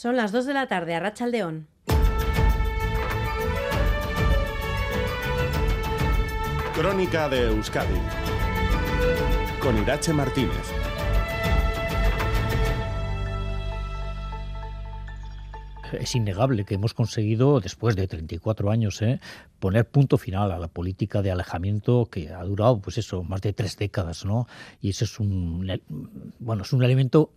Son las 2 de la tarde a Rachaldeón. Crónica de Euskadi con Irache Martínez. Es innegable que hemos conseguido, después de 34 años, ¿eh? poner punto final a la política de alejamiento que ha durado, pues eso, más de tres décadas, ¿no? Y ese es un, bueno, es un elemento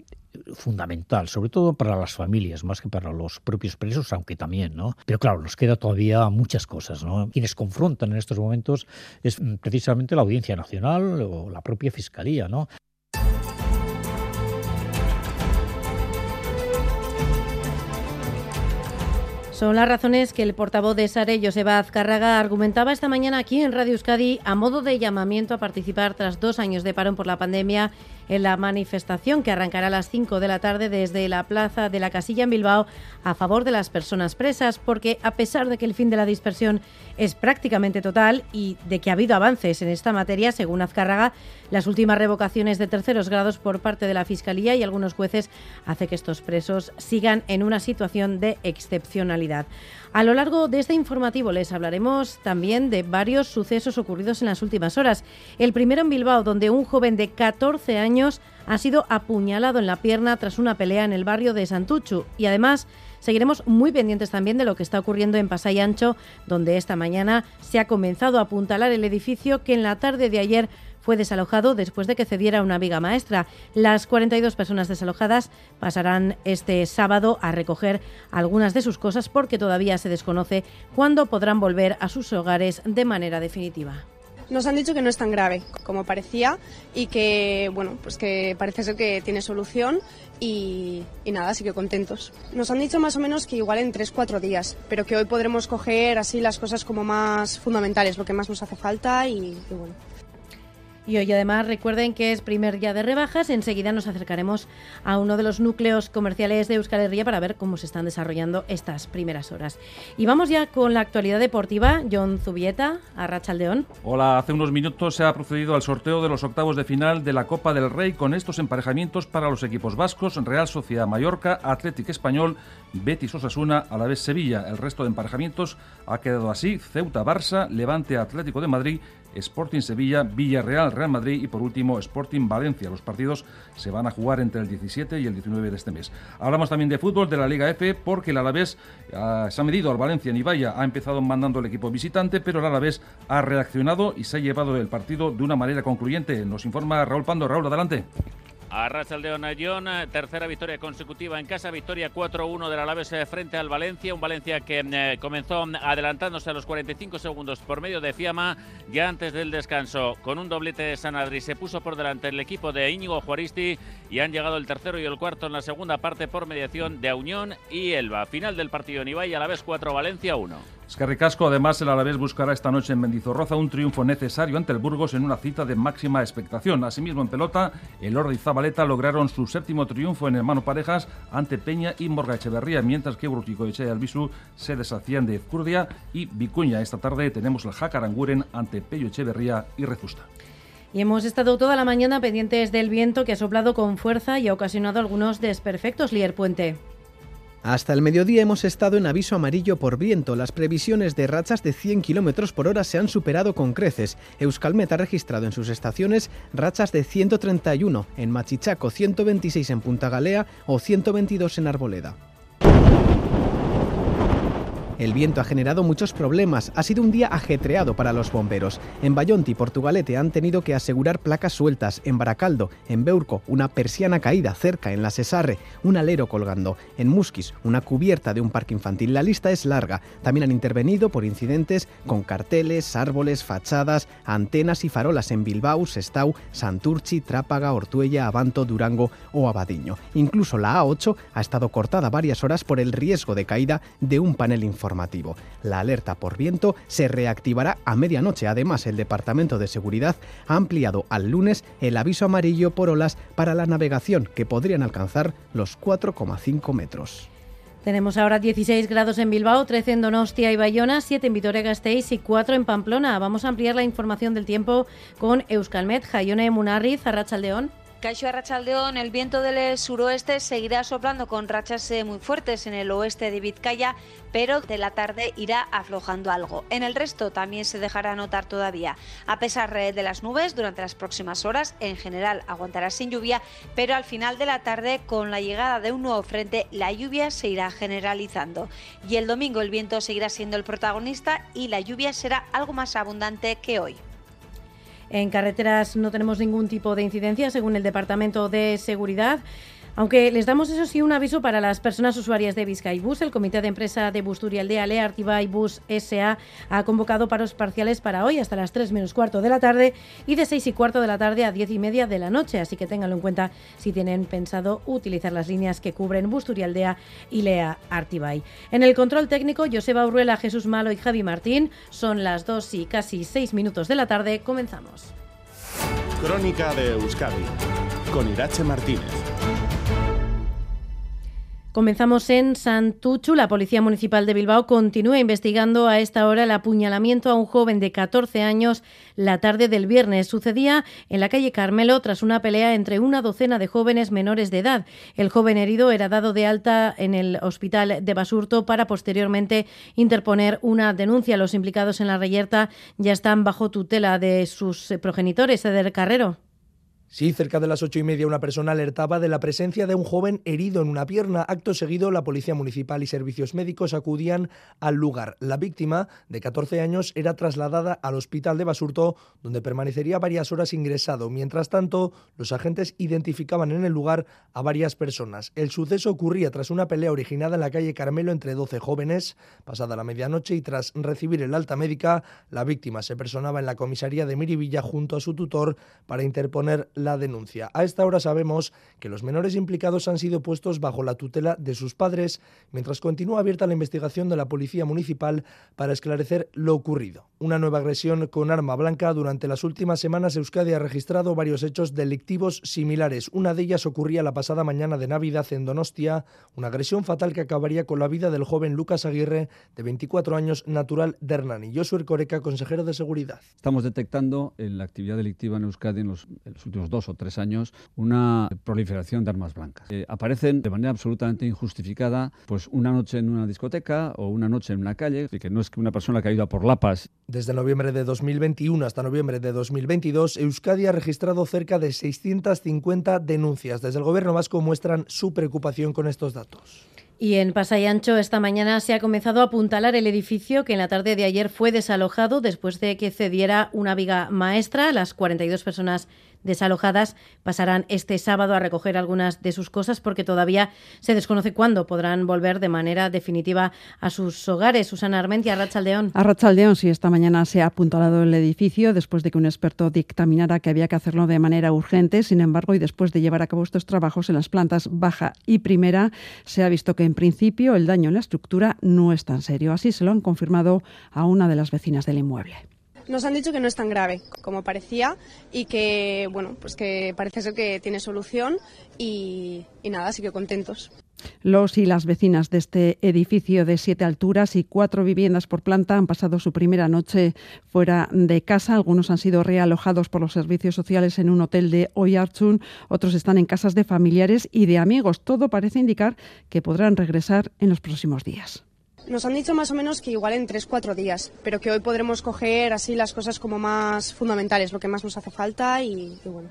fundamental, sobre todo para las familias, más que para los propios presos, aunque también, ¿no? Pero claro, nos queda todavía muchas cosas, ¿no? Quienes confrontan en estos momentos es precisamente la Audiencia Nacional o la propia Fiscalía, ¿no? Son las razones que el portavoz de Sare, Joseba Azcárraga, argumentaba esta mañana aquí en Radio Euskadi a modo de llamamiento a participar tras dos años de parón por la pandemia en la manifestación que arrancará a las 5 de la tarde desde la Plaza de la Casilla en Bilbao a favor de las personas presas, porque a pesar de que el fin de la dispersión es prácticamente total y de que ha habido avances en esta materia, según Azcárraga, las últimas revocaciones de terceros grados por parte de la Fiscalía y algunos jueces hace que estos presos sigan en una situación de excepcionalidad. A lo largo de este informativo les hablaremos también de varios sucesos ocurridos en las últimas horas. El primero en Bilbao, donde un joven de 14 años ha sido apuñalado en la pierna tras una pelea en el barrio de Santuchu. Y además seguiremos muy pendientes también de lo que está ocurriendo en Pasay Ancho, donde esta mañana se ha comenzado a apuntalar el edificio que en la tarde de ayer fue desalojado después de que cediera una viga maestra. Las 42 personas desalojadas pasarán este sábado a recoger algunas de sus cosas porque todavía se desconoce cuándo podrán volver a sus hogares de manera definitiva. Nos han dicho que no es tan grave como parecía y que, bueno, pues que parece ser que tiene solución y, nada, así que contentos. Nos han dicho más o menos que igual en 3-4 días, pero que hoy podremos coger así las cosas como más fundamentales, lo que más nos hace falta y, y bueno. Y hoy además recuerden que es primer día de rebajas. Enseguida nos acercaremos a uno de los núcleos comerciales de Euskal Herria para ver cómo se están desarrollando estas primeras horas. Y vamos ya con la actualidad deportiva. John Zubieta, a Rachaldeón. Hola, hace unos minutos se ha procedido al sorteo de los octavos de final de la Copa del Rey con estos emparejamientos para los equipos vascos, Real Sociedad Mallorca, Atlético Español, Betis Osasuna, a la vez Sevilla. El resto de emparejamientos ha quedado así: Ceuta Barça, Levante Atlético de Madrid Sporting Sevilla, Villarreal, Real Madrid y por último Sporting Valencia. Los partidos se van a jugar entre el 17 y el 19 de este mes. Hablamos también de fútbol de la Liga F porque el Alavés ah, se ha medido al Valencia en Ibaya, ha empezado mandando el equipo visitante, pero el Alavés ha reaccionado y se ha llevado el partido de una manera concluyente. Nos informa Raúl Pando. Raúl, adelante. Arracha el John, tercera victoria consecutiva en casa, victoria 4-1 del Alavés eh, frente al Valencia, un Valencia que eh, comenzó adelantándose a los 45 segundos por medio de Fiamma, ya antes del descanso, con un doblete de Sanadri, se puso por delante el equipo de Íñigo Juaristi y han llegado el tercero y el cuarto en la segunda parte por mediación de Auñón y Elba. Final del partido en Ibai, Alavés 4, Valencia 1. Escarricasco, además, el Alavés buscará esta noche en Mendizorroza un triunfo necesario ante el Burgos en una cita de máxima expectación. Asimismo, en pelota, el Ordi Zabaleta lograron su séptimo triunfo en hermano parejas ante Peña y Morga Echeverría, mientras que Brutico y Albisu se deshacían de Ezcurdia y Vicuña. Esta tarde tenemos el Jacaranguren ante Pello Echeverría y Rezusta. Y hemos estado toda la mañana pendientes del viento que ha soplado con fuerza y ha ocasionado algunos desperfectos, Lier Puente. Hasta el mediodía hemos estado en aviso amarillo por viento. Las previsiones de rachas de 100 km por hora se han superado con creces. Euskalmet ha registrado en sus estaciones rachas de 131 en Machichaco, 126 en Punta Galea o 122 en Arboleda. El viento ha generado muchos problemas, ha sido un día ajetreado para los bomberos. En Bayonti, Portugalete, han tenido que asegurar placas sueltas. En Baracaldo, en Beurco, una persiana caída cerca, en la Cesarre, un alero colgando. En Musquis, una cubierta de un parque infantil. La lista es larga. También han intervenido por incidentes con carteles, árboles, fachadas, antenas y farolas en Bilbao, Sestau, Santurchi, Trápaga, Ortuella, Abanto, Durango o Abadiño. Incluso la A8 ha estado cortada varias horas por el riesgo de caída de un panel la alerta por viento se reactivará a medianoche. Además, el Departamento de Seguridad ha ampliado al lunes el aviso amarillo por olas para la navegación, que podrían alcanzar los 4,5 metros. Tenemos ahora 16 grados en Bilbao, 13 en Donostia y Bayona, 7 en Vitoria-Gasteiz y 4 en Pamplona. Vamos a ampliar la información del tiempo con Euskalmet, Jaione Munarriz, Arrachaldeón. Caixo Arrachaldeón, el viento del suroeste seguirá soplando con rachas eh, muy fuertes en el oeste de Vizcaya, pero de la tarde irá aflojando algo. En el resto también se dejará notar todavía. A pesar eh, de las nubes, durante las próximas horas, en general aguantará sin lluvia, pero al final de la tarde, con la llegada de un nuevo frente, la lluvia se irá generalizando. Y el domingo el viento seguirá siendo el protagonista y la lluvia será algo más abundante que hoy. En carreteras no tenemos ningún tipo de incidencia, según el Departamento de Seguridad. Aunque les damos, eso sí, un aviso para las personas usuarias de Bus. El comité de empresa de Busturialdea, Le Artibai Bus SA, ha convocado paros parciales para hoy hasta las 3 menos cuarto de la tarde y de 6 y cuarto de la tarde a 10 y media de la noche. Así que ténganlo en cuenta si tienen pensado utilizar las líneas que cubren Busturialdea y Lea Artibay. En el control técnico, Joseba Urruela, Jesús Malo y Javi Martín. Son las 2 y casi 6 minutos de la tarde. Comenzamos. Crónica de Euskadi con Irache Martínez. Comenzamos en Santuchu. La Policía Municipal de Bilbao continúa investigando a esta hora el apuñalamiento a un joven de 14 años la tarde del viernes. Sucedía en la calle Carmelo tras una pelea entre una docena de jóvenes menores de edad. El joven herido era dado de alta en el hospital de Basurto para posteriormente interponer una denuncia. Los implicados en la reyerta ya están bajo tutela de sus progenitores. Eder Carrero. Sí, cerca de las ocho y media una persona alertaba de la presencia de un joven herido en una pierna. Acto seguido, la Policía Municipal y servicios médicos acudían al lugar. La víctima, de 14 años, era trasladada al hospital de Basurto, donde permanecería varias horas ingresado. Mientras tanto, los agentes identificaban en el lugar a varias personas. El suceso ocurría tras una pelea originada en la calle Carmelo entre 12 jóvenes. Pasada la medianoche y tras recibir el alta médica, la víctima se personaba en la comisaría de Miribilla junto a su tutor para interponer la denuncia. A esta hora sabemos que los menores implicados han sido puestos bajo la tutela de sus padres, mientras continúa abierta la investigación de la Policía Municipal para esclarecer lo ocurrido. Una nueva agresión con arma blanca. Durante las últimas semanas Euskadi ha registrado varios hechos delictivos similares. Una de ellas ocurría la pasada mañana de Navidad en Donostia, una agresión fatal que acabaría con la vida del joven Lucas Aguirre, de 24 años, natural de Hernani. Josué Coreca, consejero de Seguridad. Estamos detectando en la actividad delictiva en Euskadi en los, en los últimos dos o tres años una proliferación de armas blancas. Eh, aparecen de manera absolutamente injustificada, pues una noche en una discoteca o una noche en una calle, y que no es que una persona que ha ido a por lapas. Desde noviembre de 2021 hasta noviembre de 2022, Euskadi ha registrado cerca de 650 denuncias. Desde el Gobierno vasco muestran su preocupación con estos datos. Y en Pasayancho esta mañana se ha comenzado a apuntalar el edificio que en la tarde de ayer fue desalojado después de que cediera una viga maestra. Las 42 personas desalojadas pasarán este sábado a recoger algunas de sus cosas porque todavía se desconoce cuándo podrán volver de manera definitiva a sus hogares. Susana Armentia, Arrachaldeón. Arrachaldeón, sí, esta mañana se ha apuntalado el edificio después de que un experto dictaminara que había que hacerlo de manera urgente. Sin embargo, y después de llevar a cabo estos trabajos en las plantas baja y primera, se ha visto que en principio el daño en la estructura no es tan serio. Así se lo han confirmado a una de las vecinas del inmueble. Nos han dicho que no es tan grave como parecía y que, bueno, pues que parece ser que tiene solución y, nada, así que contentos. Los y las vecinas de este edificio de siete alturas y cuatro viviendas por planta han pasado su primera noche fuera de casa. Algunos han sido realojados por los servicios sociales en un hotel de Oyarchun, otros están en casas de familiares y de amigos. Todo parece indicar que podrán regresar en los próximos días. Nos han dicho más o menos que igual en 3-4 días, pero que hoy podremos coger así las cosas como más fundamentales, lo que más nos hace falta y, bueno.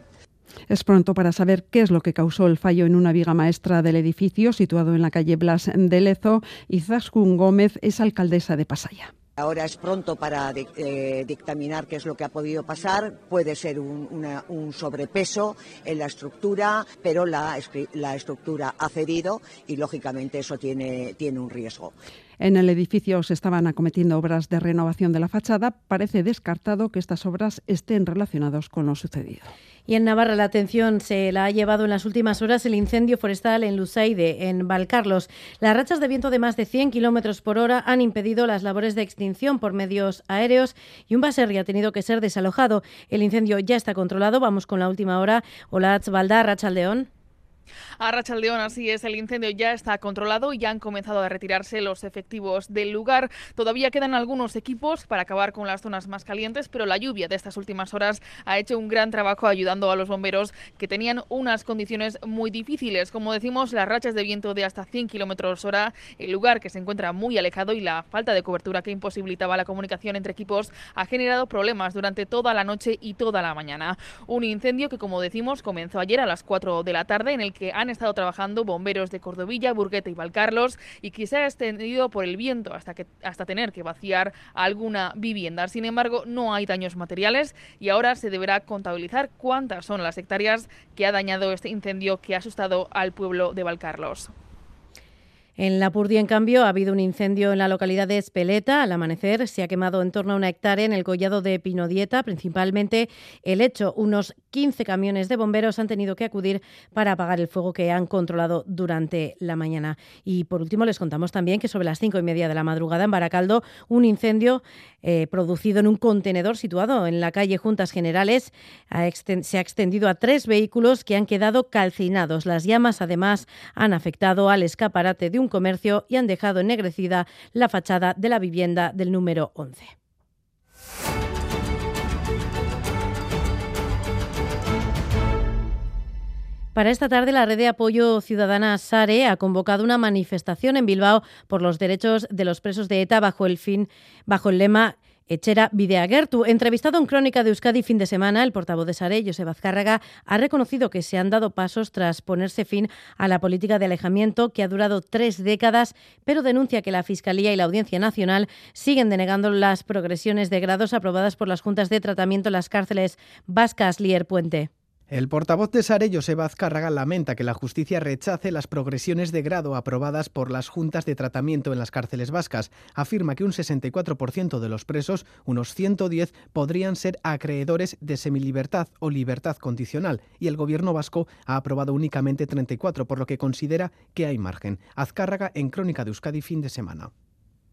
Es pronto para saber qué es lo que causó el fallo en una viga maestra del edificio situado en la calle Blas de Lezo y Zaskun Gómez es alcaldesa de Pasaya. Ahora es pronto para eh, dictaminar qué es lo que ha podido pasar. Puede ser un, sobrepeso en la estructura, pero la, la, estructura ha cedido y, lógicamente, eso tiene, tiene un riesgo. En el edificio se estaban acometiendo obras de renovación de la fachada. Parece descartado que estas obras estén relacionadas con lo sucedido. Y en Navarra la atención se la ha llevado en las últimas horas el incendio forestal en Lusaide, en Valcarlos. Las rachas de viento de más de 100 kilómetros por hora han impedido las labores de extinción por medios aéreos y un baserri ha tenido que ser desalojado. El incendio ya está controlado. Vamos con la última hora. Hola, Valdar, Rachaldeón. A Rachaldeón, así es, el incendio ya está controlado y ya han comenzado a retirarse los efectivos del lugar. Todavía quedan algunos equipos para acabar con las zonas más calientes, pero la lluvia de estas últimas horas ha hecho un gran trabajo ayudando a los bomberos que tenían unas condiciones muy difíciles. Como decimos, las rachas de viento de hasta 100 kilómetros hora, el lugar que se encuentra muy alejado y la falta de cobertura que imposibilitaba la comunicación entre equipos ha generado problemas durante toda la noche y toda la mañana. Un incendio que, como decimos, comenzó ayer a las 4 de la tarde en el que han estado trabajando bomberos de Cordovilla, Burguete y Valcarlos y que se ha extendido por el viento hasta, que, hasta tener que vaciar alguna vivienda. Sin embargo, no hay daños materiales y ahora se deberá contabilizar cuántas son las hectáreas que ha dañado este incendio que ha asustado al pueblo de Valcarlos. En La Purdia, en cambio, ha habido un incendio en la localidad de Espeleta. Al amanecer se ha quemado en torno a una hectárea en el collado de Pinodieta, principalmente el hecho. Unos 15 camiones de bomberos han tenido que acudir para apagar el fuego que han controlado durante la mañana. Y por último, les contamos también que sobre las cinco y media de la madrugada en Baracaldo, un incendio eh, producido en un contenedor situado en la calle Juntas Generales se ha extendido a tres vehículos que han quedado calcinados. Las llamas, además, han afectado al escaparate de un comercio y han dejado ennegrecida la fachada de la vivienda del número 11. Para esta tarde, la red de apoyo ciudadana SARE ha convocado una manifestación en Bilbao por los derechos de los presos de ETA bajo el fin, bajo el lema Echera Videagertu. Entrevistado en Crónica de Euskadi fin de semana, el portavoz de Sare, Josep Azcárraga, ha reconocido que se han dado pasos tras ponerse fin a la política de alejamiento que ha durado tres décadas, pero denuncia que la Fiscalía y la Audiencia Nacional siguen denegando las progresiones de grados aprobadas por las juntas de tratamiento en las cárceles vascas Lier Puente. El portavoz de Sare, Joseba Azcárraga, lamenta que la justicia rechace las progresiones de grado aprobadas por las juntas de tratamiento en las cárceles vascas. Afirma que un 64% de los presos, unos 110, podrían ser acreedores de semilibertad o libertad condicional y el gobierno vasco ha aprobado únicamente 34, por lo que considera que hay margen. Azcárraga en Crónica de Euskadi fin de semana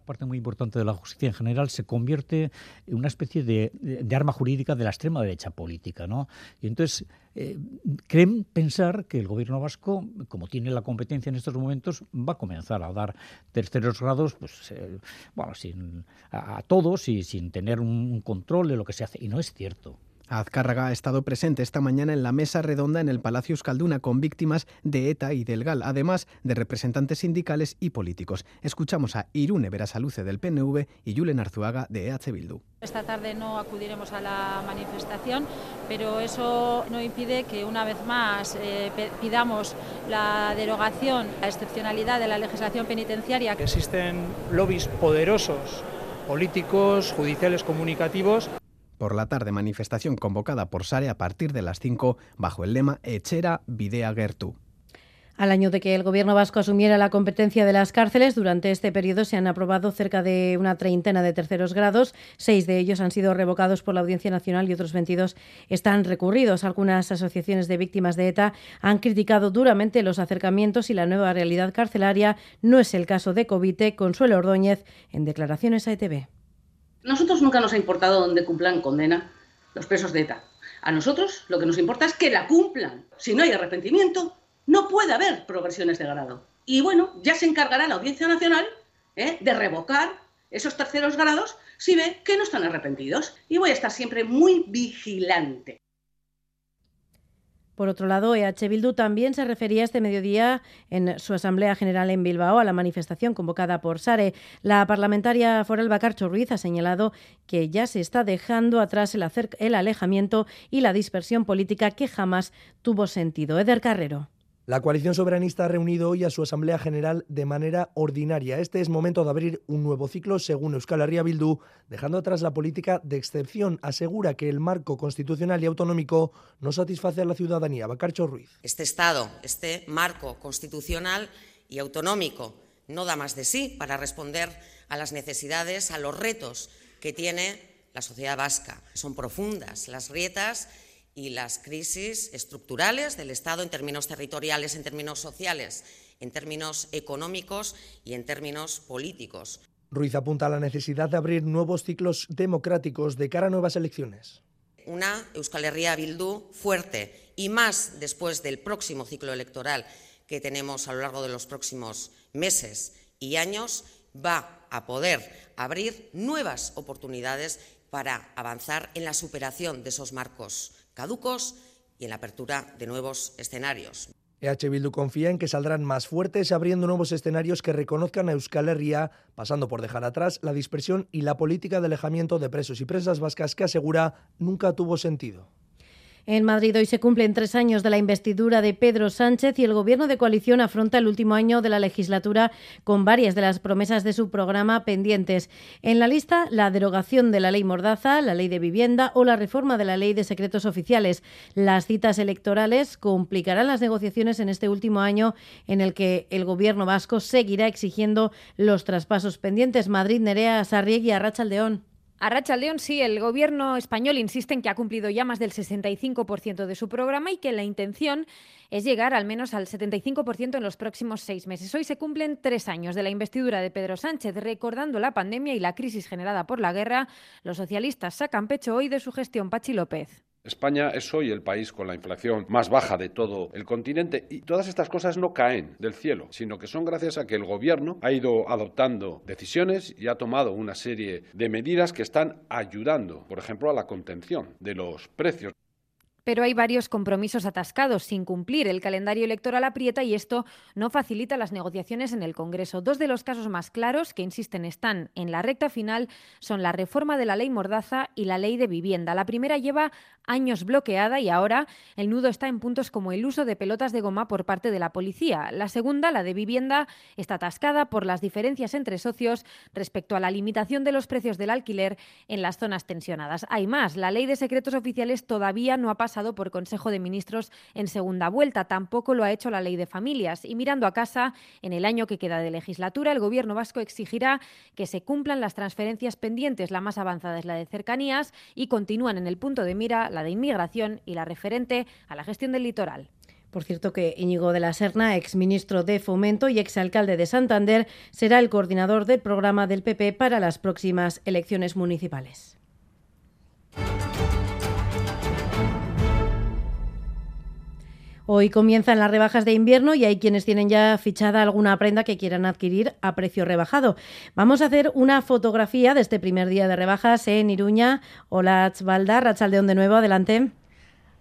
parte muy importante de la justicia en general se convierte en una especie de, arma jurídica de la extrema derecha política. ¿no? Y entonces eh, creen pensar que el gobierno vasco, como tiene la competencia en estos momentos, va a comenzar a dar terceros grados pues, eh, bueno, sin, a, todos y sin tener un control de lo que se hace. Y no es cierto. Azcárraga ha estado presente esta mañana en la mesa redonda en el Palacio Euskalduna con víctimas de ETA y del GAL, además de representantes sindicales y políticos. Escuchamos a Irune Berasaluce del PNV y Julen Arzuaga de EH Bildu. Esta tarde no acudiremos a la manifestación, pero eso no impide que una vez más eh, pidamos la derogación, la excepcionalidad de la legislación penitenciaria. Existen lobbies poderosos políticos, judiciales, comunicativos por la tarde, manifestación convocada por Sare a partir de las 5 bajo el lema Echera Videa Gertu. Al año de que el Gobierno vasco asumiera la competencia de las cárceles, durante este periodo se han aprobado cerca de una treintena de terceros grados. Seis de ellos han sido revocados por la Audiencia Nacional y otros 22 están recurridos. Algunas asociaciones de víctimas de ETA han criticado duramente los acercamientos y la nueva realidad carcelaria. No es el caso de Covite. Consuelo Ordóñez en declaraciones a ETV nosotros nunca nos ha importado dónde cumplan condena los presos de ETA. A nosotros lo que nos importa es que la cumplan. Si no hay arrepentimiento, no puede haber progresiones de grado. Y bueno, ya se encargará la Audiencia Nacional ¿eh? de revocar esos terceros grados si ve que no están arrepentidos. Y voy a estar siempre muy vigilante. Por otro lado, EH Bildu también se refería este mediodía en su Asamblea General en Bilbao a la manifestación convocada por Sare. La parlamentaria foral Bacarcho Ruiz ha señalado que ya se está dejando atrás el, el alejamiento y la dispersión política que jamás tuvo sentido. Eder Carrero. La coalición soberanista ha reunido hoy a su Asamblea General de manera ordinaria. Este es momento de abrir un nuevo ciclo, según Euskal Herria dejando atrás la política de excepción. Asegura que el marco constitucional y autonómico no satisface a la ciudadanía. Bacarcho Ruiz. Este Estado, este marco constitucional y autonómico no da más de sí para responder a las necesidades, a los retos que tiene la sociedad vasca. Son profundas las grietas y las crisis estructurales del Estado en términos territoriales, en términos sociales, en términos económicos y en términos políticos. Ruiz apunta a la necesidad de abrir nuevos ciclos democráticos de cara a nuevas elecciones. una Euskal Herria Bildu fuerte y más después del próximo ciclo electoral que tenemos a lo largo de los próximos meses y años, va a poder abrir nuevas oportunidades para avanzar en la superación de esos marcos caducos y en la apertura de nuevos escenarios. EH Bildu confía en que saldrán más fuertes abriendo nuevos escenarios que reconozcan a Euskal Herria, pasando por dejar atrás la dispersión y la política de alejamiento de presos y presas vascas que asegura nunca tuvo sentido. En Madrid hoy se cumplen tres años de la investidura de Pedro Sánchez y el Gobierno de coalición afronta el último año de la legislatura con varias de las promesas de su programa pendientes. En la lista, la derogación de la ley Mordaza, la ley de vivienda o la reforma de la ley de secretos oficiales. Las citas electorales complicarán las negociaciones en este último año en el que el Gobierno vasco seguirá exigiendo los traspasos pendientes. Madrid, Nerea Sarriegui, Arrachaldeón. A Racha León, sí, el gobierno español insiste en que ha cumplido ya más del 65% de su programa y que la intención es llegar al menos al 75% en los próximos seis meses. Hoy se cumplen tres años de la investidura de Pedro Sánchez. Recordando la pandemia y la crisis generada por la guerra, los socialistas sacan pecho hoy de su gestión Pachi López. España es hoy el país con la inflación más baja de todo el continente y todas estas cosas no caen del cielo, sino que son gracias a que el gobierno ha ido adoptando decisiones y ha tomado una serie de medidas que están ayudando, por ejemplo, a la contención de los precios pero hay varios compromisos atascados sin cumplir. El calendario electoral aprieta y esto no facilita las negociaciones en el Congreso. Dos de los casos más claros que insisten están en la recta final son la reforma de la ley Mordaza y la ley de vivienda. La primera lleva años bloqueada y ahora el nudo está en puntos como el uso de pelotas de goma por parte de la policía. La segunda, la de vivienda, está atascada por las diferencias entre socios respecto a la limitación de los precios del alquiler en las zonas tensionadas. Hay más, la ley de secretos oficiales todavía no ha pasado por Consejo de Ministros en segunda vuelta. Tampoco lo ha hecho la ley de familias. Y mirando a casa, en el año que queda de legislatura, el Gobierno vasco exigirá que se cumplan las transferencias pendientes. La más avanzada es la de cercanías y continúan en el punto de mira la de inmigración y la referente a la gestión del litoral. Por cierto que Íñigo de la Serna, exministro de Fomento y exalcalde de Santander, será el coordinador del programa del PP para las próximas elecciones municipales. Hoy comienzan las rebajas de invierno y hay quienes tienen ya fichada alguna prenda que quieran adquirir a precio rebajado. Vamos a hacer una fotografía de este primer día de rebajas en Iruña. Hola, Tzvalda, Rachaldeón de nuevo, adelante.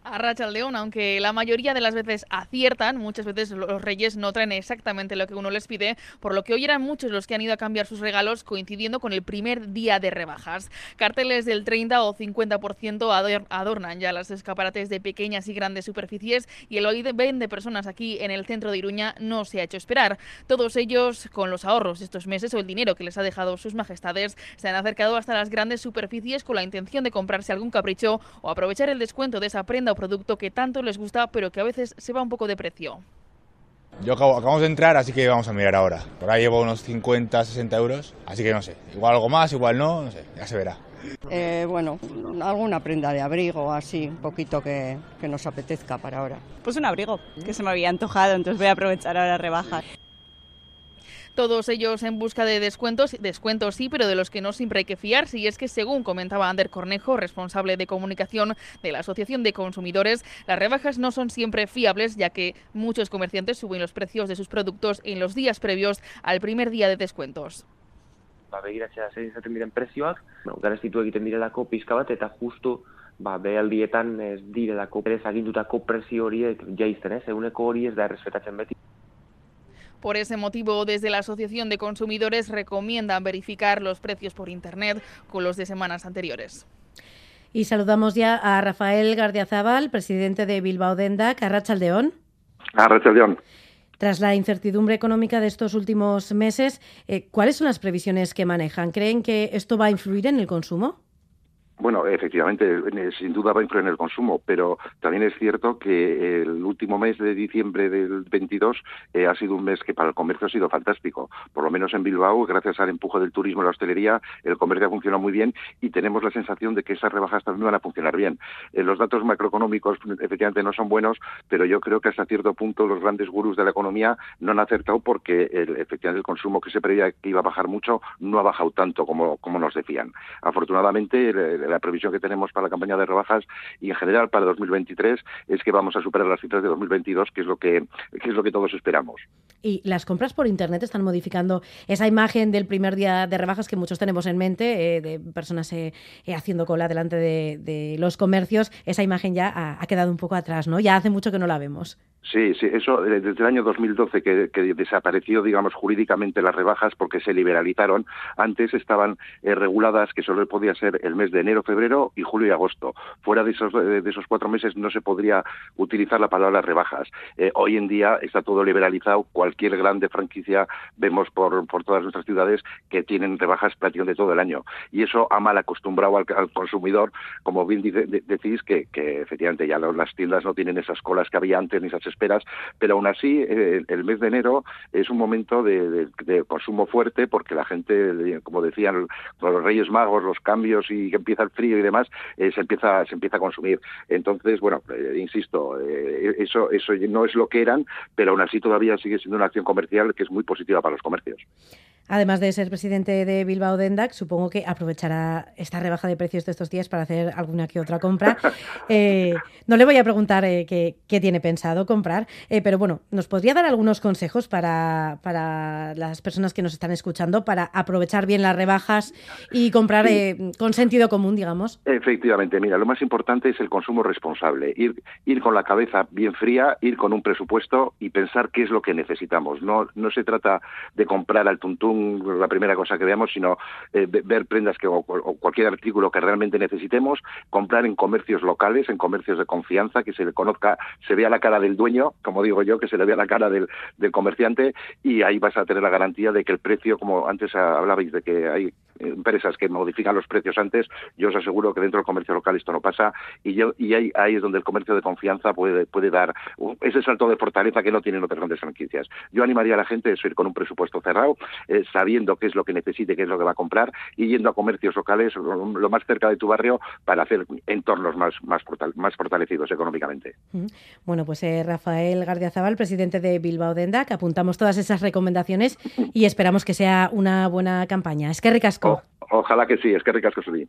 A Rachaldeón, aunque la mayoría de las veces aciertan, muchas veces los reyes no traen exactamente lo que uno les pide, por lo que hoy eran muchos los que han ido a cambiar sus regalos coincidiendo con el primer día de rebajas. Carteles del 30 o 50% adornan ya las escaparates de pequeñas y grandes superficies y el ven de personas aquí en el centro de Iruña no se ha hecho esperar. Todos ellos, con los ahorros de estos meses o el dinero que les ha dejado sus majestades, se han acercado hasta las grandes superficies con la intención de comprarse algún capricho o aprovechar el descuento de esa prenda producto que tanto les gusta, pero que a veces se va un poco de precio. Yo acabo, acabamos de entrar, así que vamos a mirar ahora. Por ahí llevo unos 50, 60 euros, así que no sé. Igual algo más, igual no, no sé, ya se verá. Eh, bueno, alguna prenda de abrigo, así, un poquito que, que nos apetezca para ahora. Pues un abrigo, que se me había antojado, entonces voy a aprovechar ahora rebajas. Todos ellos en busca de descuentos, descuentos sí, pero de los que no siempre hay que fiarse. Y es que, según comentaba Ander Cornejo, responsable de comunicación de la Asociación de Consumidores, las rebajas no son siempre fiables, ya que muchos comerciantes suben los precios de sus productos en los días previos al primer día de descuentos. ba, begiratzea zein izaten diren prezioak, garestitu egiten direlako pizka bat, eta justu ba, behaldietan ez direlako berez agindutako prezio horiek jaizten, ez? Eguneko hori ez da errespetatzen beti. Por ese motivo, desde la Asociación de Consumidores recomiendan verificar los precios por Internet con los de semanas anteriores. Y saludamos ya a Rafael Gardiazabal, presidente de Bilbao Dendac, Arrachaldeón. Arrachaldeón. Tras la incertidumbre económica de estos últimos meses, eh, ¿cuáles son las previsiones que manejan? ¿Creen que esto va a influir en el consumo? Bueno, efectivamente, sin duda va a influir en el consumo, pero también es cierto que el último mes de diciembre del 22 eh, ha sido un mes que para el comercio ha sido fantástico. Por lo menos en Bilbao, gracias al empuje del turismo y la hostelería, el comercio ha funcionado muy bien y tenemos la sensación de que esas rebajas también van a funcionar bien. Eh, los datos macroeconómicos efectivamente no son buenos, pero yo creo que hasta cierto punto los grandes gurús de la economía no han acertado porque el, efectivamente el consumo que se preveía que iba a bajar mucho no ha bajado tanto como, como nos decían. Afortunadamente, el, la previsión que tenemos para la campaña de rebajas y en general para 2023 es que vamos a superar las cifras de 2022, que es lo que, que es lo que todos esperamos. Y las compras por internet están modificando esa imagen del primer día de rebajas que muchos tenemos en mente, eh, de personas eh, eh, haciendo cola delante de, los comercios. Esa imagen ya ha, ha, quedado un poco atrás, ¿no? Ya hace mucho que no la vemos. Sí, sí, eso desde el año 2012 que, que desapareció, digamos, jurídicamente las rebajas porque se liberalizaron. Antes estaban eh, reguladas que solo podía ser el mes de enero, febrero y julio y agosto. Fuera de esos, de esos cuatro meses no se podría utilizar la palabra rebajas. Eh, hoy en día está todo liberalizado. Cualquier grande franquicia vemos por, por todas nuestras ciudades que tienen rebajas prácticamente todo el año. Y eso ha mal acostumbrado al, consumidor, como bien dice, de, decís, que, que efectivamente ya las tiendas no tienen esas colas que había antes ni esas esperas, pero aún así eh, el mes de enero es un momento de, consumo fuerte porque la gente, como decían los Reyes Magos, los cambios y que empieza el frío y demás, eh, se empieza se empieza a consumir. Entonces, bueno, eh, insisto, eso eso no es lo que eran, pero aún así todavía sigue siendo una acción comercial que es muy positiva para los comercios. Además de ser presidente de Bilbao Dendac, supongo que aprovechará esta rebaja de precios de estos días para hacer alguna que otra compra. no le voy a preguntar qué, qué, tiene pensado comprar eh, pero bueno, ¿nos podría dar algunos consejos para, para, las personas que nos están escuchando para aprovechar bien las rebajas y comprar eh, con sentido común, digamos? Efectivamente, mira, lo más importante es el consumo responsable, ir, ir con la cabeza bien fría, ir con un presupuesto y pensar qué es lo que necesitamos. No, no se trata de comprar al tuntún la primera cosa que veamos, sino eh, ver prendas que, o, o cualquier artículo que realmente necesitemos, comprar en comercios locales, en comercios de confianza, que se le conozca, se vea la cara del dueño como digo yo, que se le vea la cara del, del comerciante y ahí vas a tener la garantía de que el precio, como antes hablabais de que hay empresas que modifican los precios antes, yo os aseguro que dentro del comercio local esto no pasa y, yo, y ahí, ahí es donde el comercio de confianza puede, puede dar ese salto de fortaleza que no tienen otras grandes franquicias. Yo animaría a la gente a ir con un presupuesto cerrado, eh, sabiendo qué es lo que necesite, qué es lo que va a comprar y yendo a comercios locales lo, más cerca de tu barrio para hacer entornos más, más, más fortalecidos económicamente. Bueno, pues eh, Rafael Rafael Zabal, presidente de Bilbao Dendac. Apuntamos todas esas recomendaciones y esperamos que sea una buena campaña. Es que ricasco. Ojalá que sí, es que ricasco sí.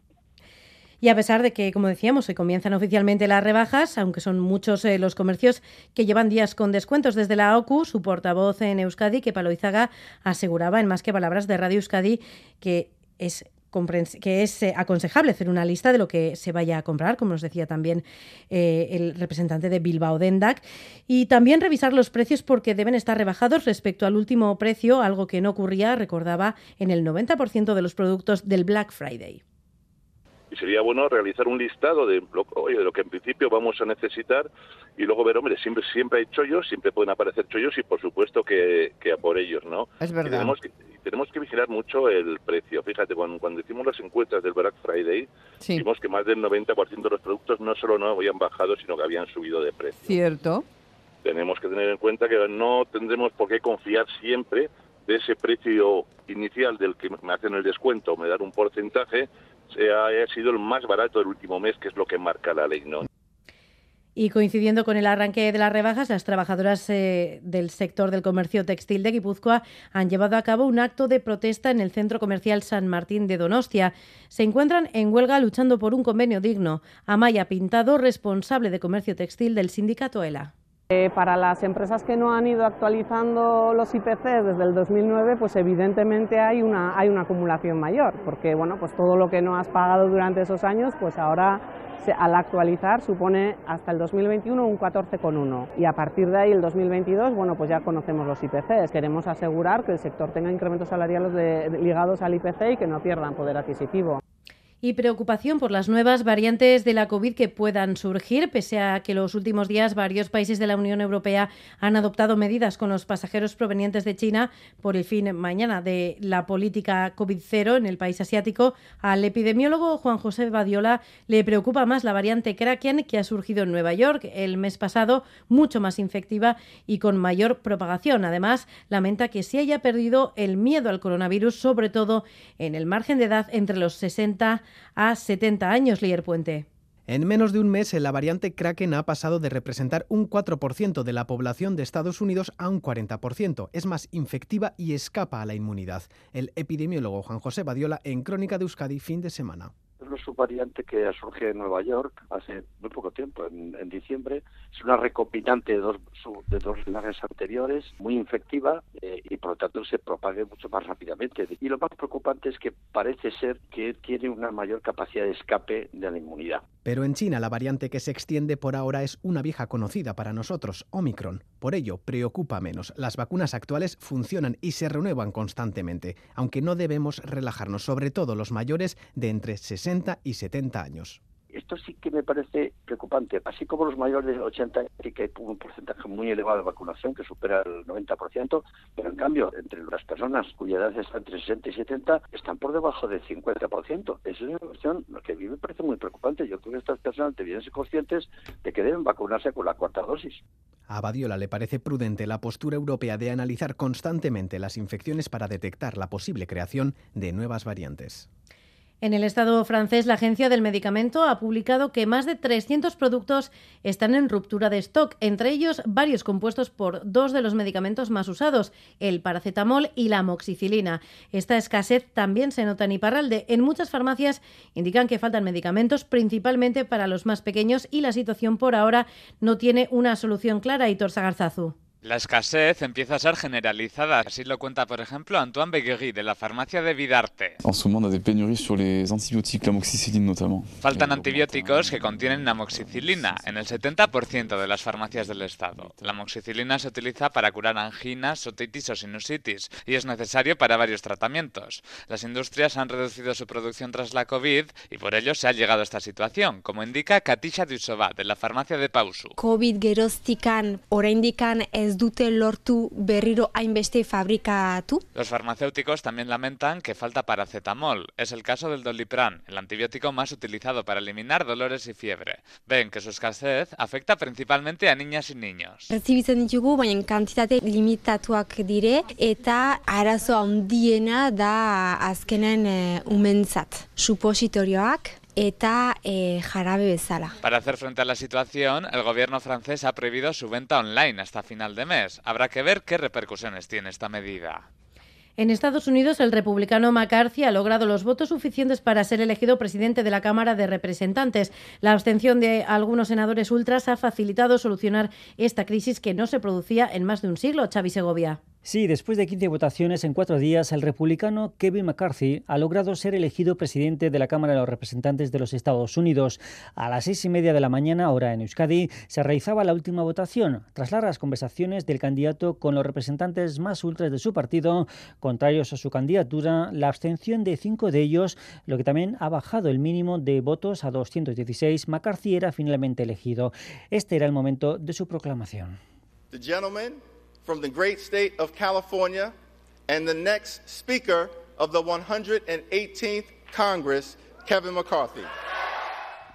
Y a pesar de que, como decíamos, hoy comienzan oficialmente las rebajas, aunque son muchos eh, los comercios que llevan días con descuentos desde la OCU, su portavoz en Euskadi, que Paloizaga, aseguraba en más que palabras de Radio Euskadi que es que es eh, aconsejable hacer una lista de lo que se vaya a comprar, como nos decía también eh, el representante de Bilbao Dendac, y también revisar los precios porque deben estar rebajados respecto al último precio, algo que no ocurría, recordaba, en el 90% de los productos del Black Friday y sería bueno realizar un listado de lo, oye, de lo que en principio vamos a necesitar y luego ver, hombre, siempre siempre hay chollos, siempre pueden aparecer chollos y por supuesto que, que a por ellos, ¿no? Es verdad. tenemos que, tenemos que vigilar mucho el precio. Fíjate, cuando, cuando hicimos las encuestas del Black Friday, vimos que más del 90% de los productos no solo no habían bajado, sino que habían subido de precio. Cierto. Tenemos que tener en cuenta que no tendremos por qué confiar siempre de ese precio inicial del que me hacen el descuento o me dan un porcentaje, haya sido el más barato del último mes, que es lo que marca la ley, ¿no? Y coincidiendo con el arranque de las rebajas, las trabajadoras eh, del sector del comercio textil de Guipúzcoa han llevado a cabo un acto de protesta en el centro comercial San Martín de Donostia. Se encuentran en huelga luchando por un convenio digno. Amaya Pintado, responsable de comercio textil del sindicato ELA. Eh, para las empresas que no han ido actualizando los IPC desde el 2009, pues evidentemente hay una, hay una acumulación mayor, porque bueno, pues todo lo que no has pagado durante esos años, pues ahora al actualizar supone hasta el 2021 un 14,1 y a partir de ahí el 2022, bueno, pues ya conocemos los IPCs. Queremos asegurar que el sector tenga incrementos salariales ligados al IPC y que no pierdan poder adquisitivo y preocupación por las nuevas variantes de la COVID que puedan surgir, pese a que los últimos días varios países de la Unión Europea han adoptado medidas con los pasajeros provenientes de China por el fin mañana de la política COVID-0 en el país asiático. Al epidemiólogo Juan José Badiola le preocupa más la variante Kraken que ha surgido en Nueva York el mes pasado, mucho más infectiva y con mayor propagación. Además, lamenta que se haya perdido el miedo al coronavirus, sobre todo en el margen de edad entre los 60 a 70 años, Lier Puente. En menos de un mes, la variante Kraken ha pasado de representar un 4% de la población de Estados Unidos a un 40%. Es más infectiva y escapa a la inmunidad. El epidemiólogo Juan José Badiola en Crónica de Euskadi fin de semana una subvariante que surge en Nueva York hace muy poco tiempo, en, diciembre. Es una recombinante de dos, de dos linajes anteriores, muy infectiva eh, y por lo tanto se propague mucho más rápidamente. Y lo más preocupante es que parece ser que tiene una mayor capacidad de escape de la inmunidad. Pero en China la variante que se extiende por ahora es una vieja conocida para nosotros, Omicron. Por ello, preocupa menos. Las vacunas actuales funcionan y se renuevan constantemente, aunque no debemos relajarnos, sobre todo los mayores de entre 60 y 70 años. Esto sí que me parece preocupante. Así como los mayores de 80 sí que hay un porcentaje muy elevado de vacunación que supera el 90%, pero en cambio entre las personas cuya edad está entre 60 y 70 están por debajo del 50%. Esa es una cuestión que a mí me parece muy preocupante. Yo creo que estas personas deberían ser conscientes de que deben vacunarse con la cuarta dosis. A Badiola le parece prudente la postura europea de analizar constantemente las infecciones para detectar la posible creación de nuevas variantes. En el Estado francés, la Agencia del Medicamento ha publicado que más de 300 productos están en ruptura de stock, entre ellos varios compuestos por dos de los medicamentos más usados, el paracetamol y la amoxicilina. Esta escasez también se nota en Iparralde. En muchas farmacias indican que faltan medicamentos, principalmente para los más pequeños, y la situación por ahora no tiene una solución clara. Hitor Sagarzazu. La escasez empieza a ser generalizada, así lo cuenta por ejemplo Antoine Beguery de la farmacia de Vidarte. En ce moment, on a des pénuries sur les antibiotiques, l'amoxicilline notamment. Faltan antibióticos que contienen amoxicilina en el 70% de las farmacias del estado. La amoxicilina se utiliza para curar anginas, otitis o sinusitis y es necesario para varios tratamientos. Las industrias han reducido su producción tras la COVID y por ello se ha llegado a esta situación, como indica Katisha Dusova de la farmacia de Pausu. COVID geroztikan oraindikan ez dute lortu berriro hainbeste fabrikatu. Los farmacéuticos también lamentan que falta paracetamol. Es el caso del Dolipran, el antibiótico más utilizado para eliminar dolores y fiebre. Ven que su escasez afecta principalmente a niñas y niños. Recibitzen ditugu, baina kantitate limitatuak dire, eta arazo handiena da azkenen e, umentzat. Supositorioak, eta e, jarabe bezala. Para hacer frente a la situación, el gobierno francés ha prohibido su venta online hasta final de mes. Habrá que ver qué repercusiones tiene esta medida. En Estados Unidos, el republicano McCarthy ha logrado los votos suficientes para ser elegido presidente de la Cámara de Representantes. La abstención de algunos senadores ultras ha facilitado solucionar esta crisis que no se producía en más de un siglo. Xavi Segovia. Sí, después de 15 votaciones en cuatro días, el republicano Kevin McCarthy ha logrado ser elegido presidente de la Cámara de los Representantes de los Estados Unidos. A las seis y media de la mañana, ahora en Euskadi, se realizaba la última votación. Tras largas conversaciones del candidato con los representantes más ultras de su partido, contrarios a su candidatura, la abstención de cinco de ellos, lo que también ha bajado el mínimo de votos a 216, McCarthy era finalmente elegido. Este era el momento de su proclamación. From the great state of California and the next Speaker of the 118th Congress, Kevin McCarthy.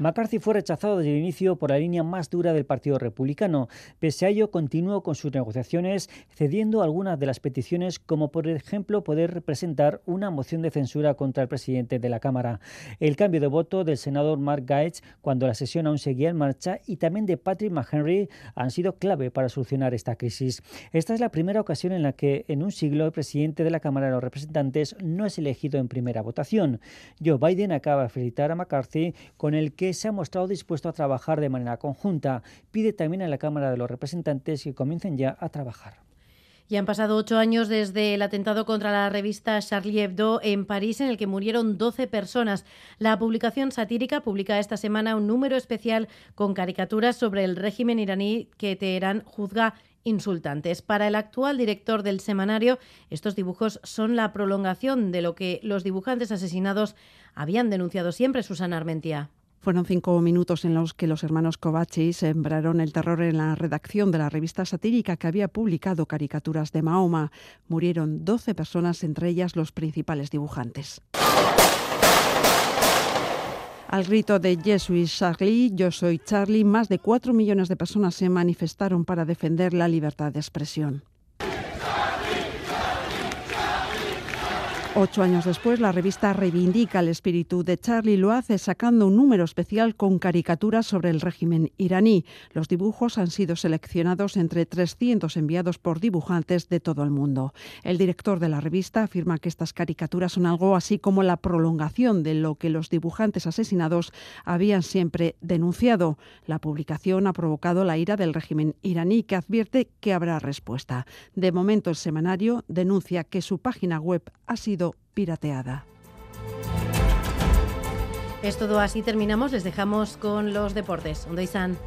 McCarthy fue rechazado desde el inicio por la línea más dura del Partido Republicano. Pese a ello, continuó con sus negociaciones, cediendo algunas de las peticiones, como por ejemplo poder presentar una moción de censura contra el presidente de la Cámara. El cambio de voto del senador Mark Gaetz cuando la sesión aún seguía en marcha y también de Patrick McHenry han sido clave para solucionar esta crisis. Esta es la primera ocasión en la que en un siglo el presidente de la Cámara de los Representantes no es elegido en primera votación. Joe Biden acaba de felicitar a McCarthy con el que se ha mostrado dispuesto a trabajar de manera conjunta. Pide también a la Cámara de los Representantes que comiencen ya a trabajar. Ya han pasado ocho años desde el atentado contra la revista Charlie Hebdo en París, en el que murieron 12 personas. La publicación satírica publica esta semana un número especial con caricaturas sobre el régimen iraní que Teherán juzga insultantes. Para el actual director del semanario, estos dibujos son la prolongación de lo que los dibujantes asesinados habían denunciado siempre, Susana Armentia. Fueron cinco minutos en los que los hermanos Kovaci sembraron el terror en la redacción de la revista satírica que había publicado caricaturas de Mahoma. Murieron 12 personas, entre ellas los principales dibujantes. Al grito de Yes, Charlie, yo soy Charlie, más de cuatro millones de personas se manifestaron para defender la libertad de expresión. Ocho años después, la revista reivindica el espíritu de Charlie, lo hace sacando un número especial con caricaturas sobre el régimen iraní. Los dibujos han sido seleccionados entre 300 enviados por dibujantes de todo el mundo. El director de la revista afirma que estas caricaturas son algo así como la prolongación de lo que los dibujantes asesinados habían siempre denunciado. La publicación ha provocado la ira del régimen iraní, que advierte que habrá respuesta. De momento, el semanario denuncia que su página web ha sido pirateada. Es todo así, terminamos, les dejamos con los deportes. San.